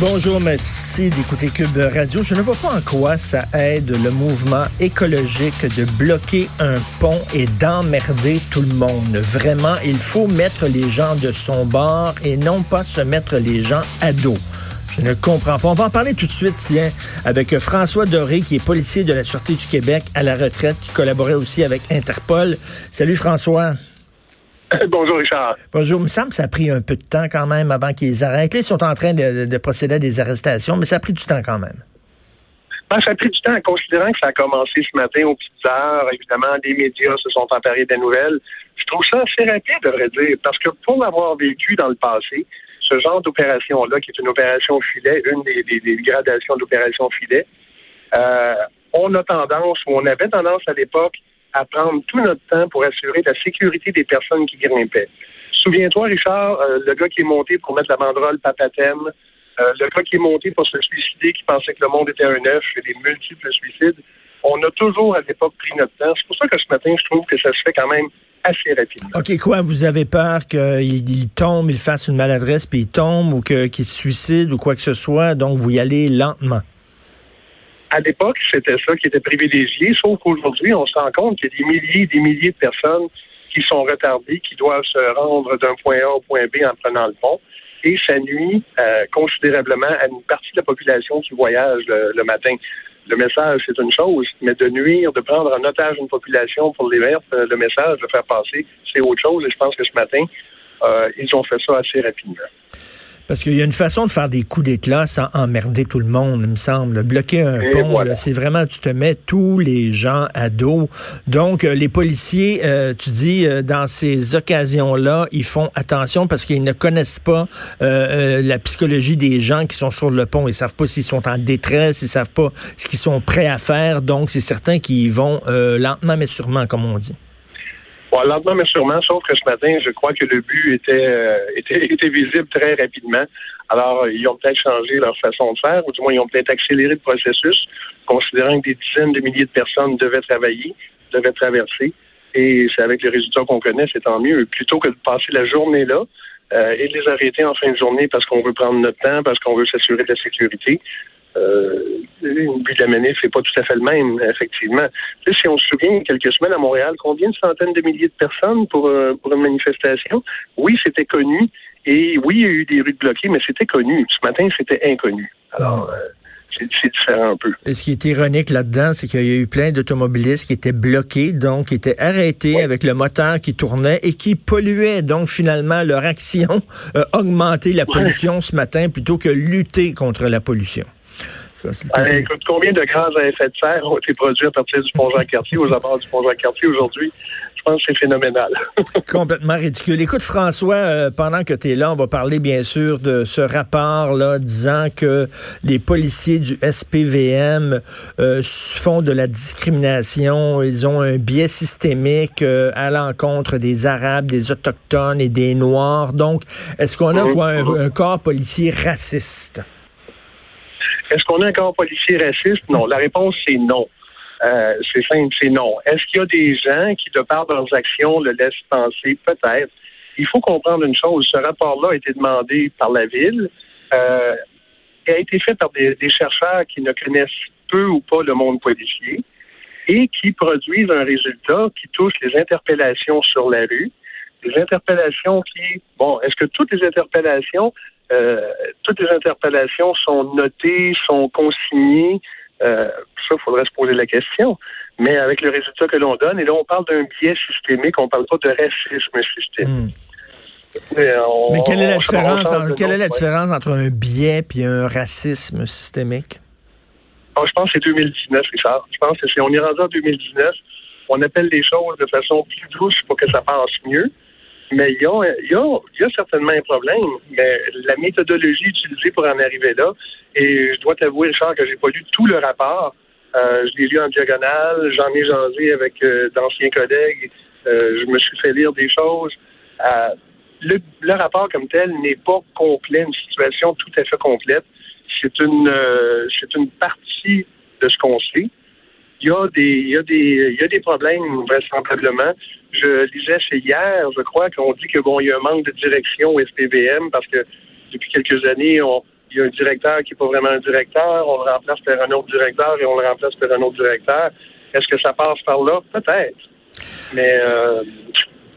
Bonjour. Merci d'écouter Cube Radio. Je ne vois pas en quoi ça aide le mouvement écologique de bloquer un pont et d'emmerder tout le monde. Vraiment, il faut mettre les gens de son bord et non pas se mettre les gens à dos. Je ne comprends pas. On va en parler tout de suite, tiens, avec François Doré, qui est policier de la Sûreté du Québec à la retraite, qui collaborait aussi avec Interpol. Salut François. Bonjour, Richard. Bonjour. Il me semble que ça a pris un peu de temps quand même avant qu'ils arrêtent. Ils sont en train de, procéder à des arrestations, mais ça a pris du temps quand même. Ben, ça a pris du temps, considérant que ça a commencé ce matin aux petites heures. Évidemment, les médias se sont emparés des nouvelles. Je trouve ça assez rapide, à vrai dire, parce que pour l'avoir vécu dans le passé, ce genre d'opération-là, qui est une opération filet, une des, gradations d'opération filet, euh, on a tendance, ou on avait tendance à l'époque, à prendre tout notre temps pour assurer la sécurité des personnes qui grimpaient. Souviens-toi, Richard, euh, le gars qui est monté pour mettre la banderole Papatem, euh, le gars qui est monté pour se suicider, qui pensait que le monde était un œuf, des multiples suicides. On a toujours à l'époque pris notre temps. C'est pour ça que ce matin, je trouve que ça se fait quand même assez rapidement. OK, quoi, vous avez peur qu'il tombe, il fasse une maladresse, puis il tombe, ou qu'il se suicide, ou quoi que ce soit, donc vous y allez lentement? À l'époque, c'était ça qui était privilégié, sauf qu'aujourd'hui, on se rend compte qu'il y a des milliers et des milliers de personnes qui sont retardées, qui doivent se rendre d'un point A au point B en prenant le pont. Et ça nuit euh, considérablement à une partie de la population qui voyage le, matin. Le message, c'est une chose, mais de nuire, de prendre en otage une population pour les mettre, euh, le message, de faire passer, c'est autre chose. Et je pense que ce matin, euh, ils ont fait ça assez rapidement. Parce qu'il y a une façon de faire des coups d'éclat sans emmerder tout le monde, il me semble. Bloquer un pont, c'est vraiment, tu te mets tous les gens à dos. Donc, euh, les policiers, euh, tu dis, euh, dans ces occasions-là, ils font attention parce qu'ils ne connaissent pas la psychologie des gens qui sont sur le pont. Ils savent pas s'ils sont en détresse, ils savent pas ce qu'ils sont prêts à faire. Donc, c'est certain qu'ils vont lentement mais sûrement, comme on dit. Bon, lentement, mais sûrement, sauf que ce matin, je crois que le but était, euh, était, était visible très rapidement. Alors, ils ont peut-être changé leur façon de faire, ou du moins, ils ont peut-être accéléré le processus, considérant que des dizaines de milliers de personnes devaient travailler, devaient traverser. Et c'est avec les résultats qu'on connaît, c'est tant mieux. Plutôt que de passer la journée là, euh, et de les arrêter en fin de journée parce qu'on veut prendre notre temps, parce qu'on veut s'assurer de la sécurité. Euh, le but de la manif n'est pas tout à fait le même, effectivement. si on se souvient, quelques semaines à Montréal, combien de centaines de milliers de personnes pour, euh, pour une manifestation? Oui, c'était connu. Et oui, il y a eu des rues bloquées, mais c'était connu. Ce matin, c'était inconnu. Alors, euh, c'est différent un peu. Et ce qui est ironique là-dedans, c'est qu'il y a eu plein d'automobilistes qui étaient bloqués, donc qui étaient arrêtés avec le moteur qui tournait et qui polluaient. Donc finalement, leur action a augmenté la pollution ce matin plutôt que lutter contre la pollution. Écoute, combien de gaz à effet de serre ont été produits à partir du pont Jean-Cartier, aux abords du pont Jean-Cartier aujourd'hui? Je pense que c'est phénoménal. Complètement ridicule. Écoute, François, euh, pendant que tu es là, on va parler bien sûr de ce rapport-là disant que les policiers du SPVM euh, font de la discrimination. Ils ont un biais systémique euh, à l'encontre des Arabes, des Autochtones et des Noirs. Donc, est-ce qu'on a quoi un corps policier raciste? Est-ce qu'on a un corps policier raciste? Non. La réponse, c'est non. Euh, c'est simple, c'est non. Est-ce qu'il y a des gens qui, de par leurs actions, le laissent penser? Peut-être. Il faut comprendre une chose. Ce rapport-là a été demandé par la Ville. Euh, a été fait par des, chercheurs qui ne connaissent peu ou pas le monde policier et qui produisent un résultat qui touche les interpellations sur la rue, des interpellations qui, bon, est-ce que toutes les interpellations toutes les interpellations sont notées, sont consignées. Euh, ça, il faudrait se poser la question. Mais avec le résultat que l'on donne, et là, on parle d'un biais systémique, on ne parle pas de racisme systémique. Hmm. Mais, quelle est la différence, quelle est la différence entre un biais et un racisme systémique? Ah, je pense que c'est 2019, Richard. Je pense que si on est rendu en 2019, on appelle les choses de façon plus douce pour que ça passe mieux. Mais il y a, certainement un problème, mais la méthodologie utilisée pour en arriver là, et je dois t'avouer, Richard, que j'ai pas lu tout le rapport. Euh, je l'ai lu en diagonale, j'en ai jasé avec euh, d'anciens collègues, euh, je me suis fait lire des choses. Le, le, rapport comme tel n'est pas complet, une situation tout à fait complète. C'est une, c'est une partie de ce qu'on sait. Il y a des, il y a des, il y a des problèmes vraisemblablement. Je lisais c'est hier, je crois, qu'on dit que bon, il y a un manque de direction au SPVM parce que depuis quelques années, il y a un directeur qui n'est pas vraiment un directeur, on le remplace par un autre directeur et on le remplace par un autre directeur. Est-ce que ça passe par là? Peut-être. Mais euh,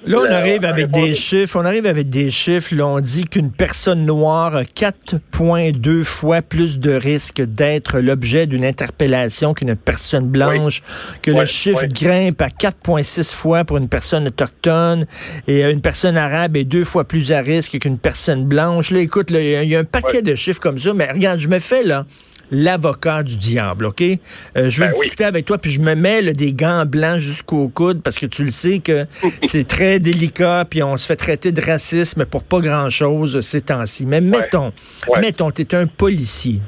Là, on arrive avec des chiffres. On arrive avec des chiffres. Là, on dit qu'une personne noire a 4,2 fois plus de risque d'être l'objet d'une interpellation qu'une personne blanche, que le chiffre grimpe à 4,6 fois pour une personne autochtone et une personne arabe est deux fois plus à risque qu'une personne blanche. Là, écoute, il y a un paquet de chiffres comme ça, mais regarde, je me fais là l'avocat du diable, OK? Euh, je veux ben discuter avec toi, puis je me mets des gants blancs jusqu'au coude parce que tu le sais que c'est très délicat, puis on se fait traiter de racisme pour pas grand-chose ces temps-ci. Mais mettons, mettons, tu es un policier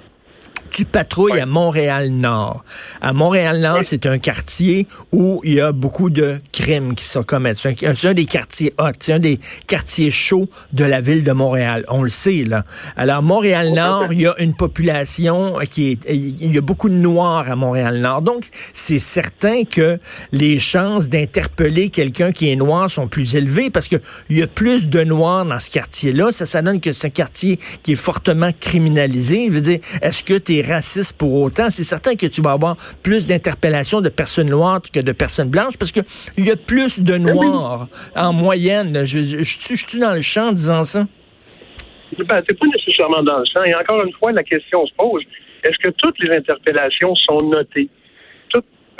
tu patrouilles à Montréal-Nord. À Montréal-Nord, c'est un quartier où il y a beaucoup de crimes qui sont commis. C'est un, des quartiers hot, c'est un des quartiers chauds de la ville de Montréal. On le sait, là. Alors, Montréal-Nord, il y a une population qui est... Il y a beaucoup de Noirs à Montréal-Nord. Donc, c'est certain que les chances d'interpeller quelqu'un qui est noir sont plus élevées parce qu'il y a plus de Noirs dans ce quartier-là. Ça, ça donne que c'est un quartier qui est fortement criminalisé. Je veux dire, est-ce que tu raciste pour autant. C'est certain que tu vas avoir plus d'interpellations de personnes noires que de personnes blanches parce qu'il y a plus de noirs en moyenne. Je, suis dans le champ en disant ça? Ben, t'es pas nécessairement dans le champ. Et encore une fois, la question se pose. Est-ce que toutes les interpellations sont notées?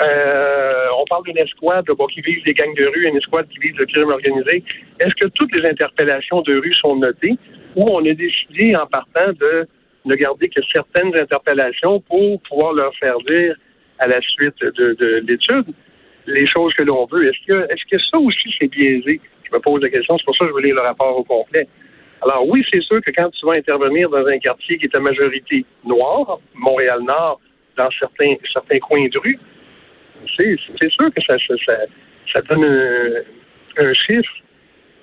Euh, on parle d'une escouade qui vise les gangs de rue, une escouade qui vise le crime organisé. Est-ce que toutes les interpellations de rue sont notées ou on a décidé en partant de ne garder que certaines interpellations pour pouvoir leur faire dire à la suite de, l'étude les choses que l'on veut. Est-ce que, est-ce que ça aussi c'est biaisé? Je me pose la question, c'est pour ça que je veux lire le rapport au complet. Alors oui, c'est sûr que quand tu vas intervenir dans un quartier qui est à majorité noire, Montréal-Nord, dans certains, certains coins de rue, c'est, sûr que ça, ça, donne un chiffre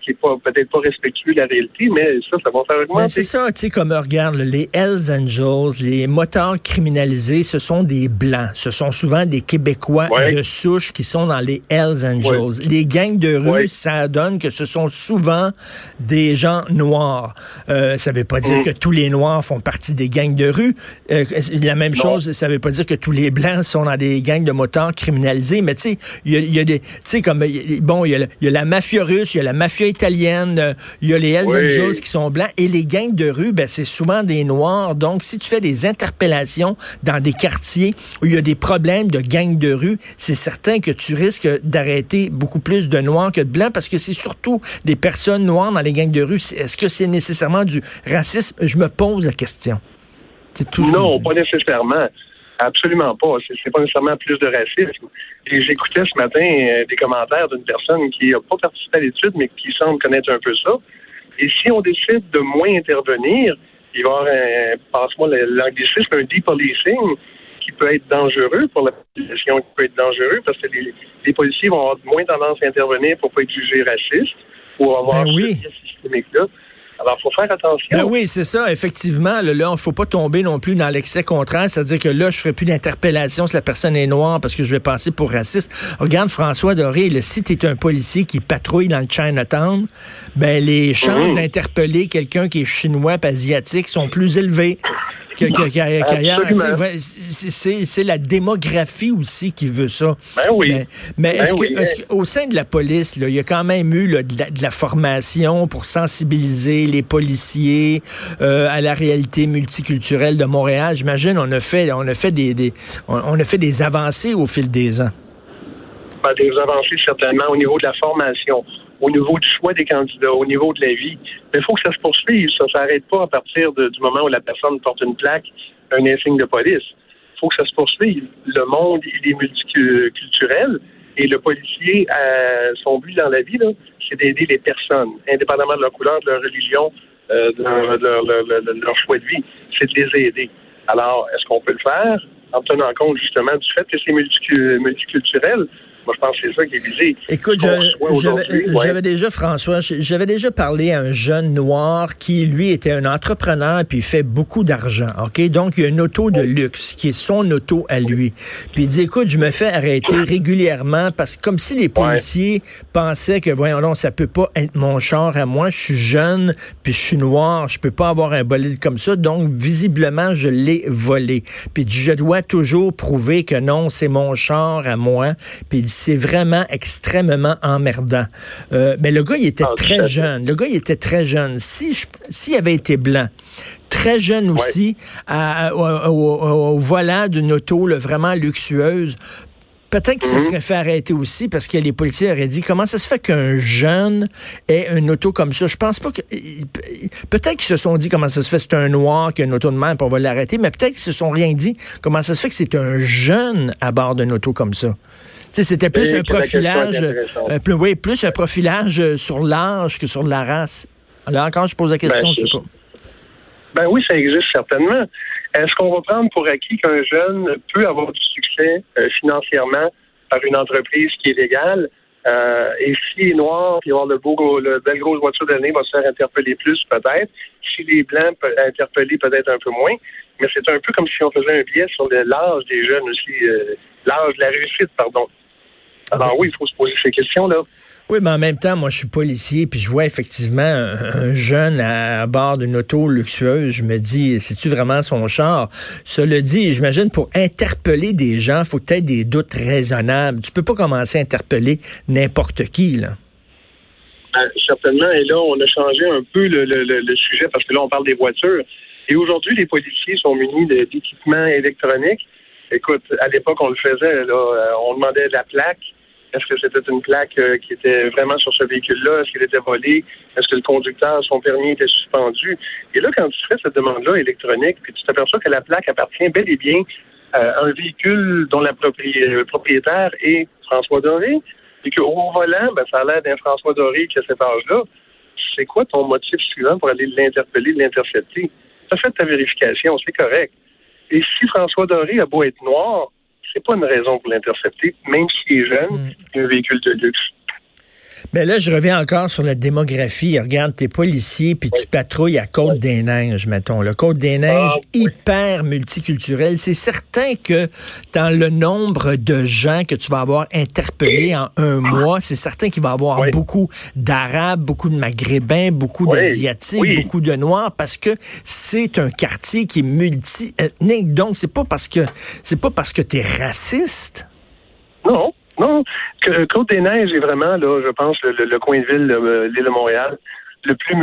qui n'est peut-être pas respectueux de la réalité, mais ça, ça va faire augmenter. C'est ça, tu sais, comme regarde, les Hells Angels, les moteurs criminalisés, ce sont des Blancs. Ce sont souvent des Québécois de souche qui sont dans les Hells Angels. Les gangs de rue, ça donne que ce sont souvent des gens noirs. Euh, ça veut pas dire mm. que tous les Noirs font partie des gangs de rue. Euh, la même chose, ça veut pas dire que tous les Blancs sont dans des gangs de motards criminalisés, mais tu sais, il y a, des... Tu sais, comme, bon, il y, y a la mafia russe, il y a la mafia italienne, euh, il y a les Hells Angels qui sont blancs et les gangs de rue, ben, c'est souvent des noirs. Donc, si tu fais des interpellations dans des quartiers où il y a des problèmes de gangs de rue, c'est certain que tu risques d'arrêter beaucoup plus de noirs que de blancs parce que c'est surtout des personnes noires dans les gangs de rue. Est-ce que c'est nécessairement du racisme? Je me pose la question. Non, pas nécessairement. Absolument pas. C'est pas nécessairement plus de racisme. J'écoutais ce matin euh, des commentaires d'une personne qui n'a pas participé à l'étude, mais qui semble connaître un peu ça. Et si on décide de moins intervenir, il va y avoir, un, passe-moi l'anglicisme, un depolicing qui peut être dangereux pour la population, qui peut être dangereux parce que les, policiers vont avoir moins tendance à intervenir pour pas être jugés racistes ou avoir ben oui. systémique-là. Alors, il faut faire attention. Ben oui, c'est ça, effectivement. Là, il ne faut pas tomber non plus dans l'excès contraire. C'est-à-dire que là, je ne ferai plus d'interpellation si la personne est noire parce que je vais passer pour raciste. Regarde François Doré, le si tu es un policier qui patrouille dans le Chinatown, ben les chances mmh. d'interpeller quelqu'un qui est chinois et asiatique sont plus élevées c'est la démographie aussi qui veut ça. Ben oui. Mais, ben est-ce qu'au sein de la police, il y a quand même eu de, la, formation pour sensibiliser les policiers euh, à la réalité multiculturelle de Montréal? J'imagine on a fait on a fait des, on, a fait des avancées au fil des ans. Des avancées certainement au niveau de la formation au niveau du choix des candidats, au niveau de la vie. Mais il faut que ça se poursuive. Ça ne s'arrête pas à partir du moment où la personne porte une plaque, un insigne de police. Il faut que ça se poursuive. Le monde, il est multiculturel. Et le policier, son but dans la vie, c'est d'aider les personnes, indépendamment de leur couleur, de leur religion, euh, de, leur, choix de vie. C'est de les aider. Alors, est-ce qu'on peut le faire? En tenant compte justement du fait que c'est multiculturel? Moi, je pense que c'est ça qui est visé. Écoute, j'avais déjà, François, j'avais déjà parlé à un jeune noir qui, lui, était un entrepreneur puis il fait beaucoup d'argent. OK? Donc, il y a une auto de luxe qui est son auto à lui. Puis il dit, écoute, je me fais arrêter régulièrement parce que comme si les policiers pensaient que, voyons non, ça peut pas être mon char à moi. Je suis jeune puis je suis noir. Je peux pas avoir un bolide comme ça. Donc, visiblement, je l'ai volé. Puis je dois toujours prouver que non, c'est mon char à moi. Puis c'est vraiment extrêmement emmerdant. Euh, mais le gars, il était ah, très jeune. Le gars, il était très jeune. Si s'il avait été blanc, très jeune aussi, au, volant d'une auto vraiment luxueuse, peut-être qu'il se mhm. serait fait arrêter aussi parce que les policiers auraient dit comment ça se fait qu'un jeune ait une auto comme ça? Je pense pas que. Peut-être qu'ils se sont dit comment ça se fait c'est un noir qui a une auto de même, on va l'arrêter, mais peut-être qu'ils se sont rien dit comment ça se fait que c'est un jeune à bord d'une auto comme ça. C'était plus un profilage, euh, plus, oui, plus un profilage euh, sur l'âge que sur la race. Alors encore, je pose la question, ben, je sais pas. Ben oui, ça existe certainement. Est-ce qu'on va prendre pour acquis qu'un jeune peut avoir du succès euh, financièrement par une entreprise qui est légale? et s'il est noir, puis avoir le beau, le belle grosse voiture de l'année, va se faire interpeller plus, peut-être. S'il est blanc, peut interpeller peut-être un peu moins. Mais c'est un peu comme si on faisait un biais sur l'âge des jeunes aussi, l'âge de la réussite, pardon. Alors oui, il faut se poser ces questions-là. Oui, mais en même temps, moi, je suis policier, puis je vois effectivement un, jeune à, bord d'une auto luxueuse. Je me dis, c'est-tu vraiment son char? Cela dit, j'imagine, pour interpeller des gens, il faut peut-être des doutes raisonnables. Tu peux pas commencer à interpeller n'importe qui, là. Ben, certainement. Et là, on a changé un peu le, le, sujet parce que là, on parle des voitures. Et aujourd'hui, les policiers sont munis d'équipements électroniques. Écoute, à l'époque, on le faisait. Là, euh, on demandait de la plaque est-ce que c'était une plaque euh, qui était vraiment sur ce véhicule-là? Est-ce qu'il était volé? Est-ce que le conducteur, son permis était suspendu? Et là, quand tu fais cette demande-là électronique, puis tu t'aperçois que la plaque appartient bel et bien à un véhicule dont le propriétaire est François Doré, et qu'au volant, ben, ça a l'air d'un François Doré qui a cet âge-là, c'est quoi ton motif suivant pour aller l'interpeller, l'intercepter? Tu as fait ta vérification, c'est correct. Et si François Doré a beau être noir, c'est pas une raison pour l'intercepter, même s'il est jeune, mm. un véhicule de luxe. Mais là, je reviens encore sur la démographie. Regarde, t'es policier, puis tu patrouilles à Côte-des-Neiges, mettons. Le Côte-des-Neiges, ah, hyper multiculturel. C'est certain que dans le nombre de gens que tu vas avoir interpellés en un mois, c'est certain qu'il va y avoir beaucoup d'Arabes, beaucoup de Maghrébins, beaucoup d'Asiatiques, beaucoup de Noirs, parce que c'est un quartier qui est multi-ethnique. Donc, c'est pas parce que c'est pas parce que t'es raciste. Non. Non, que Côte-des-Neiges est vraiment, là, je pense, le, coin de ville, de l'île de Montréal, le plus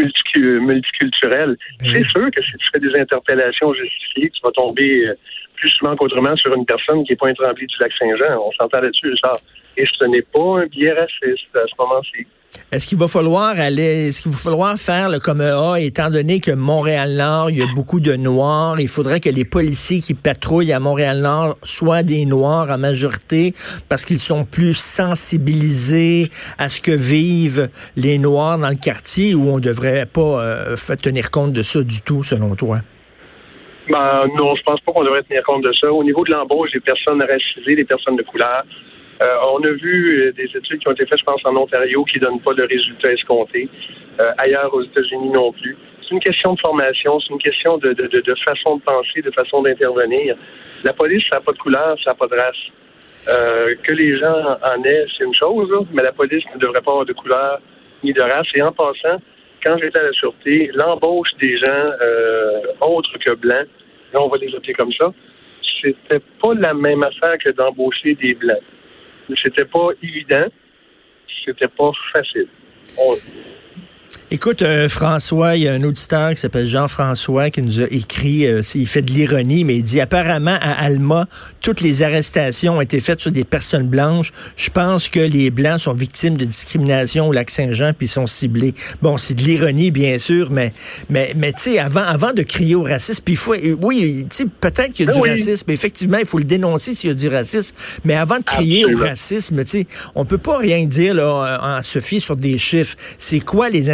multiculturel. C'est sûr que si tu fais des interpellations justifiées, tu vas tomber euh, plus souvent qu'autrement sur une personne qui n'est pas un tremblé du lac Saint-Jean. On s'entend là-dessus, ça. Et ce n'est pas un biais raciste à ce moment-ci. Est-ce qu'il va falloir aller, est-ce qu'il va falloir faire le comme A, étant donné que Montréal-Nord, il y a beaucoup de Noirs, il faudrait que les policiers qui patrouillent à Montréal-Nord soient des Noirs en majorité parce qu'ils sont plus sensibilisés à ce que vivent les Noirs dans le quartier ou on devrait pas euh, tenir compte de ça du tout, selon toi? Ben, non, je pense pas qu'on devrait tenir compte de ça. Au niveau de l'embauche des personnes racisées, des personnes de couleur, euh, on a vu euh, des études qui ont été faites, je pense, en Ontario, qui ne donnent pas de résultats escomptés. Euh, ailleurs, aux États-Unis non plus. C'est une question de formation, c'est une question de, façon de penser, de façon d'intervenir. La police, ça n'a pas de couleur, ça n'a pas de race. que les gens en aient, c'est une chose, mais la police ne devrait pas avoir de couleur ni de race. Et en passant, quand j'étais à la sûreté, l'embauche des gens autres que blancs, là, on va les appeler comme ça, c'était pas la même affaire que d'embaucher des blancs. C'était pas évident. C'était pas facile. Écoute, euh, François, il y a un auditeur qui s'appelle Jean-François qui nous a écrit, euh, il fait de l'ironie, mais il dit apparemment à Alma, toutes les arrestations ont été faites sur des personnes blanches. Je pense que les Blancs sont victimes de discrimination au lac Saint-Jean puis sont ciblés. Bon, c'est de l'ironie, bien sûr, mais mais mais tu sais, avant avant de crier au racisme, puis il faut, oui, tu sais, peut-être qu'il y a ben du racisme, mais effectivement, il faut le dénoncer s'il y a du racisme. Mais avant de crier au racisme, tu sais, on peut pas rien dire là en se fier sur des chiffres. C'est quoi les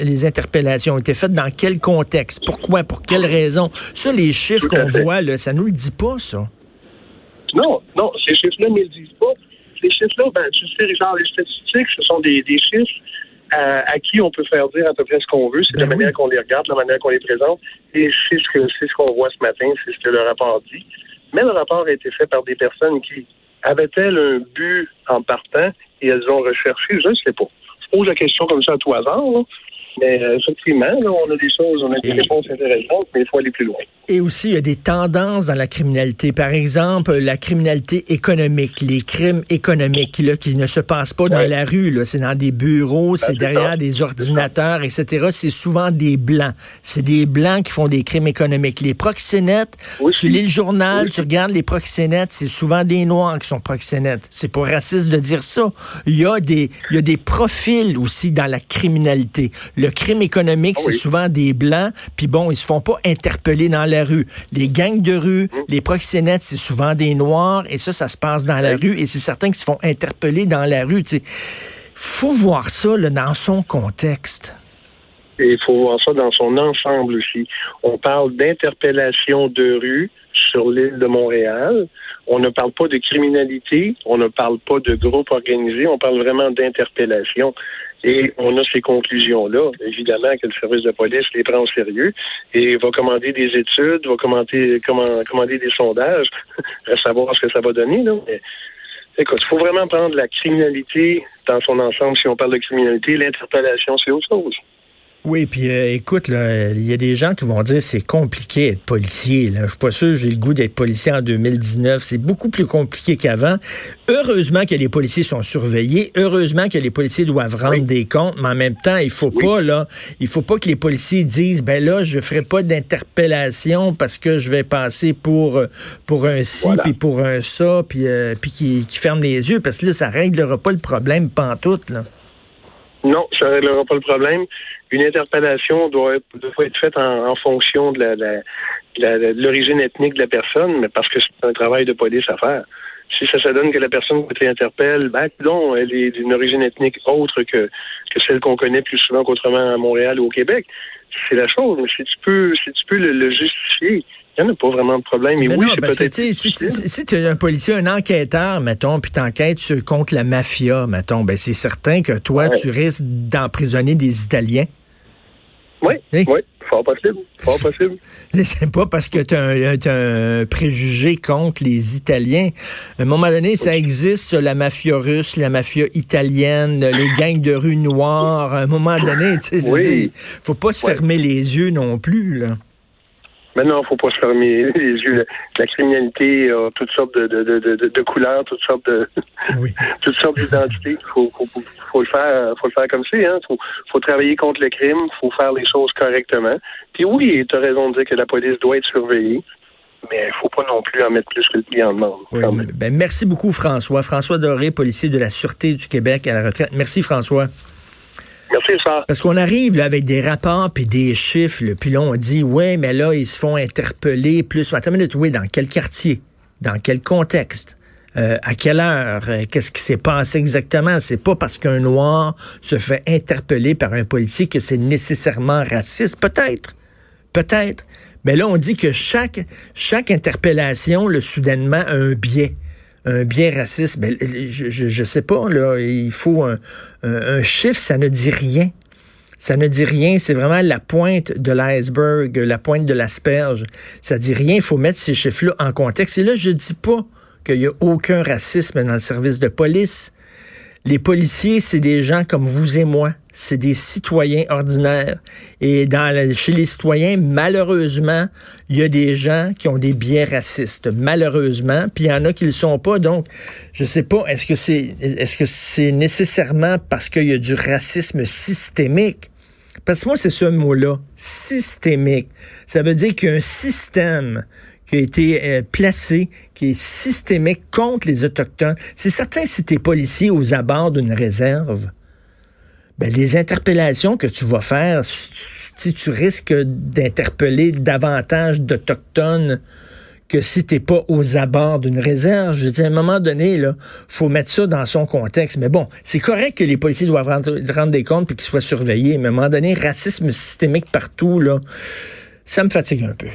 les interpellations ont été faites dans quel contexte? Pourquoi? Pour quelles raisons? Ça, les chiffres qu'on voit, là, ça nous le dit pas, ça. Non, non, ces chiffres-là ne le disent pas. ces chiffres-là, ben, tu sais, Richard, les statistiques, ce sont des, des chiffres à, qui on peut faire dire à peu près ce qu'on veut. C'est la ben manière qu'on les regarde, la manière qu'on les présente. Et c'est ce que c'est ce qu'on voit ce matin, c'est ce que le rapport dit. Mais le rapport a été fait par des personnes qui avaient-elles un but en partant et elles ont recherché, je ne sais pas. Je pose la question comme ça à tout hasard. Mais euh, effectivement, là, on a des choses, on a des réponses intéressantes, mais il faut aller plus loin. Et aussi, il y a des tendances dans la criminalité. Par exemple, la criminalité économique, les crimes économiques là, qui ne se passent pas dans la rue. C'est dans des bureaux, ben, c'est derrière des ordinateurs, etc. C'est souvent des blancs. C'est des blancs qui font des crimes économiques. Les proxénètes, tu lis le journal, tu regardes les proxénètes, c'est souvent des noirs qui sont proxénètes. C'est pas raciste de dire ça. Il y a des, il y a des profils aussi dans la criminalité. Le crime économique, ah c'est souvent des blancs, puis bon, ils se font pas interpeller dans la rue. Les gangs de rue, mmh. les proxénètes, c'est souvent des noirs, et ça, ça se passe dans la rue, et c'est certains qui se font interpeller dans la rue. Il faut voir ça dans son contexte. Et il faut voir ça dans son ensemble aussi. On parle d'interpellation de rue sur l'île de Montréal. On ne parle pas de criminalité, on ne parle pas de groupe organisé, on parle vraiment d'interpellation. Et on a ces conclusions-là. Évidemment que le service de police les prend au sérieux et va commander des études, va commander, commander des sondages, à savoir ce que ça va donner. Là. écoute, il faut vraiment prendre la criminalité dans son ensemble. Si on parle de criminalité, l'interpellation, c'est autre chose. Oui, puis euh, écoute, il y a des gens qui vont dire c'est compliqué d'être policier. Là. Je suis pas sûr que j'ai le goût d'être policier en 2019. C'est beaucoup plus compliqué qu'avant. Heureusement que les policiers sont surveillés. Heureusement que les policiers doivent rendre des comptes. Mais en même temps, il faut pas là, il faut pas que les policiers disent ben là, je ferai pas d'interpellation parce que je vais passer pour pour un ci puis pour un ça puis euh, puis qui, qui ferme les yeux parce que là, ça réglera pas le problème pantoute là. Non, ça réglera pas le problème une interpellation doit être, doit être faite en, fonction de l'origine ethnique de la personne, mais parce que c'est un travail de police à faire. Si ça se donne que la personne qui interpelle, ben, non, elle est d'une origine ethnique autre que, que celle qu'on connaît plus souvent qu'autrement à Montréal ou au Québec, c'est la chose. Mais si tu peux, si tu peux le, justifier, il n'y en a pas vraiment de problème. Mais, oui, c'est peut-être. Si, tu es un policier, un enquêteur, mettons, puis t'enquêtes contre la mafia, mettons, ben c'est certain que toi, tu risques d'emprisonner des Italiens. Oui, oui. Fort possible. Fort possible. C'est pas parce que tu as, un préjugé contre les Italiens. À un moment donné, ça existe, la mafia russe, la mafia italienne, les gangs de rue noire. À un moment donné, tu sais, oui. faut pas se fermer les yeux non plus, là. Maintenant, il ne faut pas se fermer les yeux. La criminalité a toutes sortes de, de, de, de couleurs, toutes sortes de toutes sortes d'identités. Il faut, faut, faut, le faire, faut le faire comme c'est. Hein. Faut, faut travailler contre le crime. Il faut faire les choses correctement. Puis oui, tu as raison de dire que la police doit être surveillée. Mais il faut pas non plus en mettre plus que le client demande. Oui, ben, merci beaucoup, François. François Doré, policier de la Sûreté du Québec à la retraite. Merci, François. Parce qu'on arrive là, avec des rapports puis des chiffres, puis là, on dit, ouais, mais là, ils se font interpeller plus. Attends une minute, oui, dans quel quartier? Dans quel contexte? Euh, à quelle heure? Euh, qu'est-ce qui s'est passé exactement? C'est pas parce qu'un noir se fait interpeller par un policier que c'est nécessairement raciste. Peut-être. Peut-être. Mais là, on dit que chaque, chaque interpellation, le soudainement, a un biais un bien raciste, ben, je, je, sais pas, là, il faut un, chiffre, ça ne dit rien. Ça ne dit rien, c'est vraiment la pointe de l'iceberg, la pointe de l'asperge. Ça dit rien, il faut mettre ces chiffres-là en contexte. Et là, je dis pas qu'il y a aucun racisme dans le service de police. Les policiers, c'est des gens comme vous et moi. C'est des citoyens ordinaires. Et chez les citoyens, malheureusement, il y a des gens qui ont des biais racistes. Malheureusement. Puis il y en a qui ne le sont pas. Donc, je sais pas, est-ce que c'est est-ce que nécessairement parce qu'il y a du racisme systémique? Parce que moi, c'est ce mot-là, systémique. Ça veut dire qu'il système qui a été euh, placé, qui est systémique contre les Autochtones. C'est certain si tu es policier aux abords d'une réserve, ben, les interpellations que tu vas faire, si tu risques d'interpeller davantage d'Autochtones que si t'es pas aux abords d'une réserve. Je dis, à un moment donné, là, faut mettre ça dans son contexte. Mais bon, c'est correct que les policiers doivent rendre, rendre des comptes et qu'ils soient surveillés. Mais à un moment donné, racisme systémique partout, là, ça me fatigue un peu.